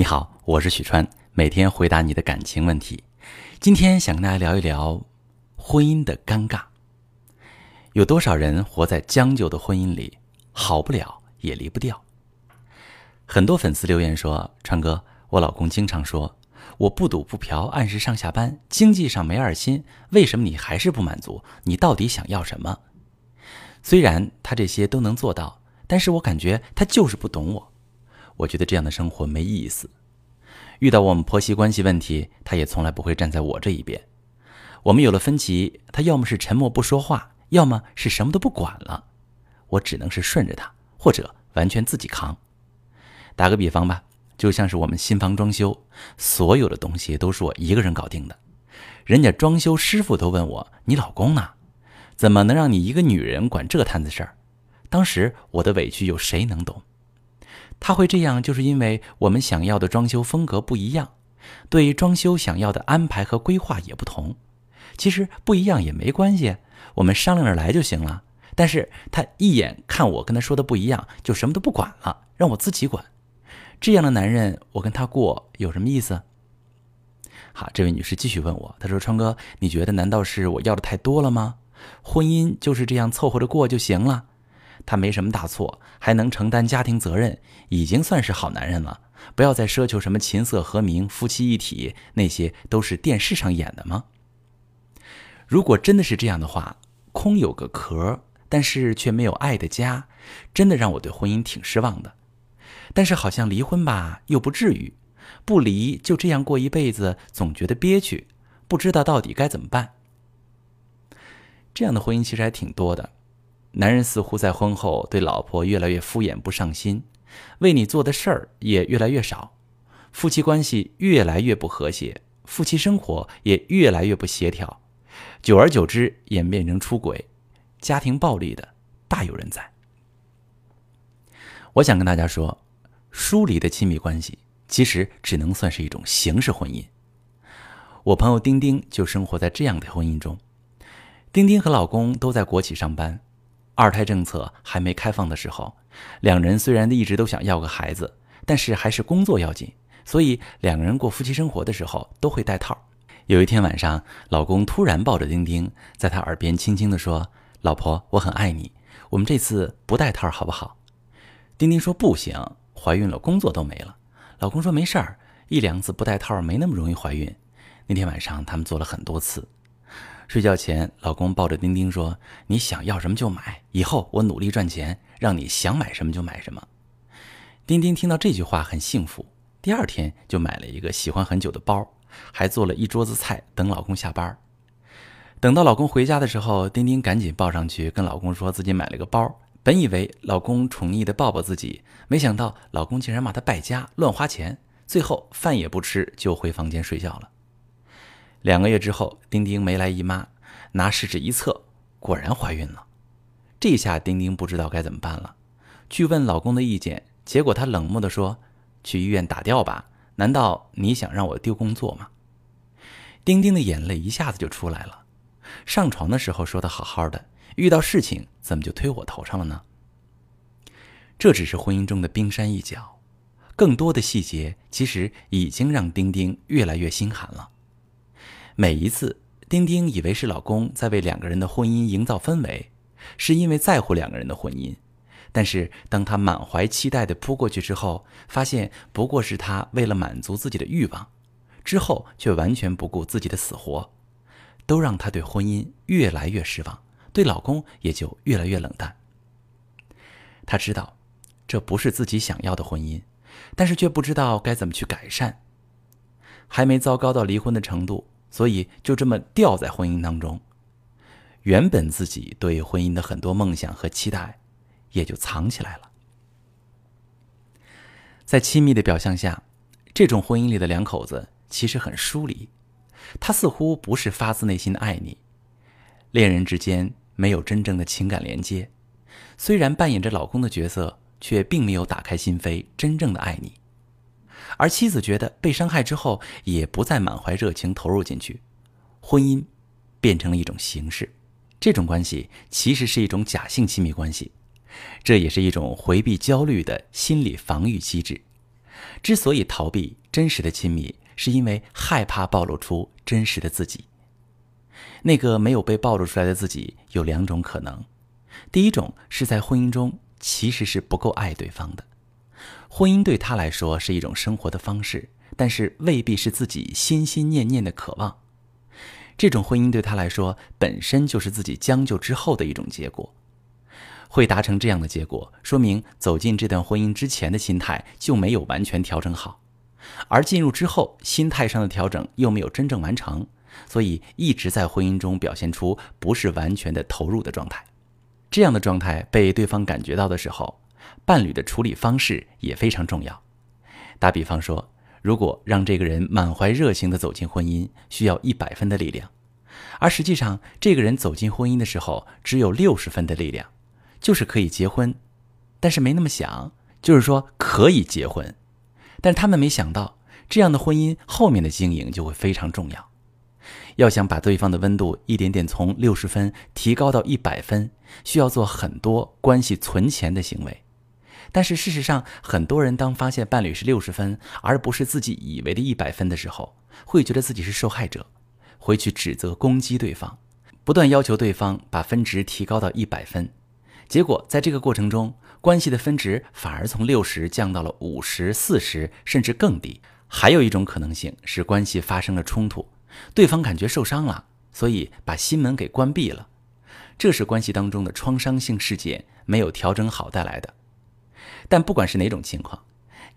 你好，我是许川，每天回答你的感情问题。今天想跟大家聊一聊婚姻的尴尬。有多少人活在将就的婚姻里，好不了也离不掉？很多粉丝留言说：“川哥，我老公经常说我不赌不嫖，按时上下班，经济上没二心，为什么你还是不满足？你到底想要什么？”虽然他这些都能做到，但是我感觉他就是不懂我。我觉得这样的生活没意思。遇到我们婆媳关系问题，她也从来不会站在我这一边。我们有了分歧，她要么是沉默不说话，要么是什么都不管了。我只能是顺着他，或者完全自己扛。打个比方吧，就像是我们新房装修，所有的东西都是我一个人搞定的。人家装修师傅都问我：“你老公呢？怎么能让你一个女人管这摊子事儿？”当时我的委屈有谁能懂？他会这样，就是因为我们想要的装修风格不一样，对装修想要的安排和规划也不同。其实不一样也没关系，我们商量着来就行了。但是他一眼看我跟他说的不一样，就什么都不管了，让我自己管。这样的男人，我跟他过有什么意思？好，这位女士继续问我，她说：“川哥，你觉得难道是我要的太多了吗？婚姻就是这样凑合着过就行了？”他没什么大错，还能承担家庭责任，已经算是好男人了。不要再奢求什么琴瑟和鸣、夫妻一体，那些都是电视上演的吗？如果真的是这样的话，空有个壳，但是却没有爱的家，真的让我对婚姻挺失望的。但是好像离婚吧，又不至于；不离就这样过一辈子，总觉得憋屈，不知道到底该怎么办。这样的婚姻其实还挺多的。男人似乎在婚后对老婆越来越敷衍不上心，为你做的事儿也越来越少，夫妻关系越来越不和谐，夫妻生活也越来越不协调，久而久之演变成出轨、家庭暴力的大有人在。我想跟大家说，疏离的亲密关系其实只能算是一种形式婚姻。我朋友丁丁就生活在这样的婚姻中，丁丁和老公都在国企上班。二胎政策还没开放的时候，两人虽然一直都想要个孩子，但是还是工作要紧，所以两个人过夫妻生活的时候都会戴套。有一天晚上，老公突然抱着丁丁，在他耳边轻轻地说：“老婆，我很爱你，我们这次不戴套好不好？”丁丁说：“不行，怀孕了，工作都没了。”老公说：“没事儿，一两次不戴套没那么容易怀孕。”那天晚上他们做了很多次。睡觉前，老公抱着丁丁说：“你想要什么就买，以后我努力赚钱，让你想买什么就买什么。”丁丁听到这句话很幸福，第二天就买了一个喜欢很久的包，还做了一桌子菜等老公下班。等到老公回家的时候，丁丁赶紧抱上去跟老公说自己买了个包。本以为老公宠溺的抱抱自己，没想到老公竟然骂他败家、乱花钱，最后饭也不吃就回房间睡觉了。两个月之后，丁丁没来姨妈，拿试纸一测，果然怀孕了。这下丁丁不知道该怎么办了，去问老公的意见，结果他冷漠地说：“去医院打掉吧，难道你想让我丢工作吗？”丁丁的眼泪一下子就出来了。上床的时候说的好好的，遇到事情怎么就推我头上了呢？这只是婚姻中的冰山一角，更多的细节其实已经让丁丁越来越心寒了。每一次，丁丁以为是老公在为两个人的婚姻营造氛围，是因为在乎两个人的婚姻。但是，当他满怀期待的扑过去之后，发现不过是他为了满足自己的欲望，之后却完全不顾自己的死活，都让他对婚姻越来越失望，对老公也就越来越冷淡。他知道，这不是自己想要的婚姻，但是却不知道该怎么去改善，还没糟糕到离婚的程度。所以就这么掉在婚姻当中，原本自己对婚姻的很多梦想和期待，也就藏起来了。在亲密的表象下，这种婚姻里的两口子其实很疏离，他似乎不是发自内心的爱你，恋人之间没有真正的情感连接，虽然扮演着老公的角色，却并没有打开心扉，真正的爱你。而妻子觉得被伤害之后，也不再满怀热情投入进去，婚姻变成了一种形式。这种关系其实是一种假性亲密关系，这也是一种回避焦虑的心理防御机制。之所以逃避真实的亲密，是因为害怕暴露出真实的自己。那个没有被暴露出来的自己有两种可能：第一种是在婚姻中其实是不够爱对方的，婚姻对他来说是一种生活的方式，但是未必是自己心心念念的渴望。这种婚姻对他来说本身就是自己将就之后的一种结果。会达成这样的结果，说明走进这段婚姻之前的心态就没有完全调整好，而进入之后心态上的调整又没有真正完成。所以一直在婚姻中表现出不是完全的投入的状态，这样的状态被对方感觉到的时候，伴侣的处理方式也非常重要。打比方说，如果让这个人满怀热情地走进婚姻，需要一百分的力量，而实际上这个人走进婚姻的时候只有六十分的力量，就是可以结婚，但是没那么想，就是说可以结婚，但他们没想到，这样的婚姻后面的经营就会非常重要。要想把对方的温度一点点从六十分提高到一百分，需要做很多关系存钱的行为。但是事实上，很多人当发现伴侣是六十分，而不是自己以为的一百分的时候，会觉得自己是受害者，会去指责攻击对方，不断要求对方把分值提高到一百分。结果在这个过程中，关系的分值反而从六十降到了五十四十，甚至更低。还有一种可能性是关系发生了冲突。对方感觉受伤了，所以把心门给关闭了，这是关系当中的创伤性事件没有调整好带来的。但不管是哪种情况，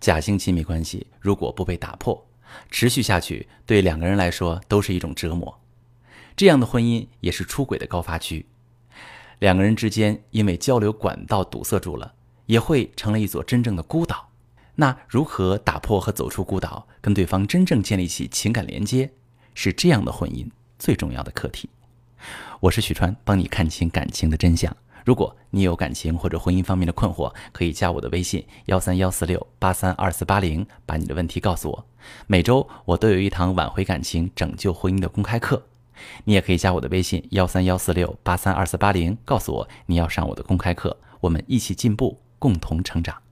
假性亲密关系如果不被打破，持续下去对两个人来说都是一种折磨。这样的婚姻也是出轨的高发区，两个人之间因为交流管道堵塞住了，也会成了一座真正的孤岛。那如何打破和走出孤岛，跟对方真正建立起情感连接？是这样的婚姻最重要的课题。我是许川，帮你看清感情的真相。如果你有感情或者婚姻方面的困惑，可以加我的微信幺三幺四六八三二四八零，把你的问题告诉我。每周我都有一堂挽回感情、拯救婚姻的公开课，你也可以加我的微信幺三幺四六八三二四八零，告诉我你要上我的公开课，我们一起进步，共同成长。